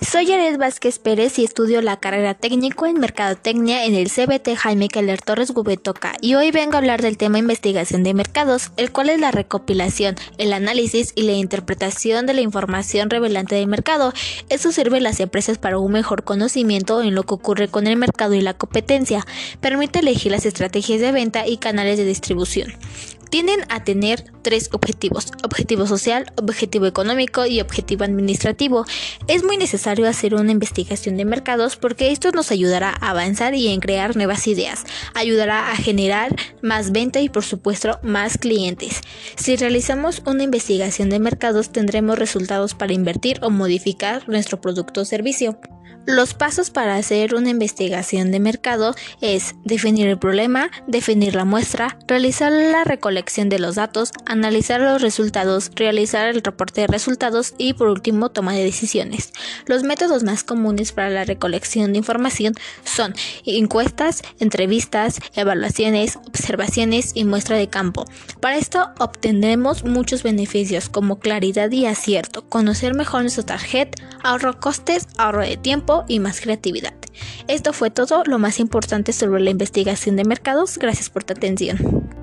Soy Jared Vázquez Pérez y estudio la carrera técnico en Mercadotecnia en el CBT Jaime Keller Torres Gubetoca y hoy vengo a hablar del tema investigación de mercados, el cual es la recopilación, el análisis y la interpretación de la información revelante del mercado. Eso sirve a las empresas para un mejor conocimiento en lo que ocurre con el mercado y la competencia. Permite elegir las estrategias de venta y canales de distribución tienden a tener tres objetivos, objetivo social, objetivo económico y objetivo administrativo. Es muy necesario hacer una investigación de mercados porque esto nos ayudará a avanzar y en crear nuevas ideas, ayudará a generar más venta y por supuesto más clientes. Si realizamos una investigación de mercados tendremos resultados para invertir o modificar nuestro producto o servicio. Los pasos para hacer una investigación de mercado es definir el problema, definir la muestra, realizar la recolección de los datos, analizar los resultados, realizar el reporte de resultados y por último toma de decisiones. Los métodos más comunes para la recolección de información son encuestas, entrevistas, evaluaciones, observaciones y muestra de campo. Para esto obtendremos muchos beneficios como claridad y acierto, conocer mejor nuestro target, ahorro costes, ahorro de tiempo, y más creatividad. Esto fue todo lo más importante sobre la investigación de mercados. Gracias por tu atención.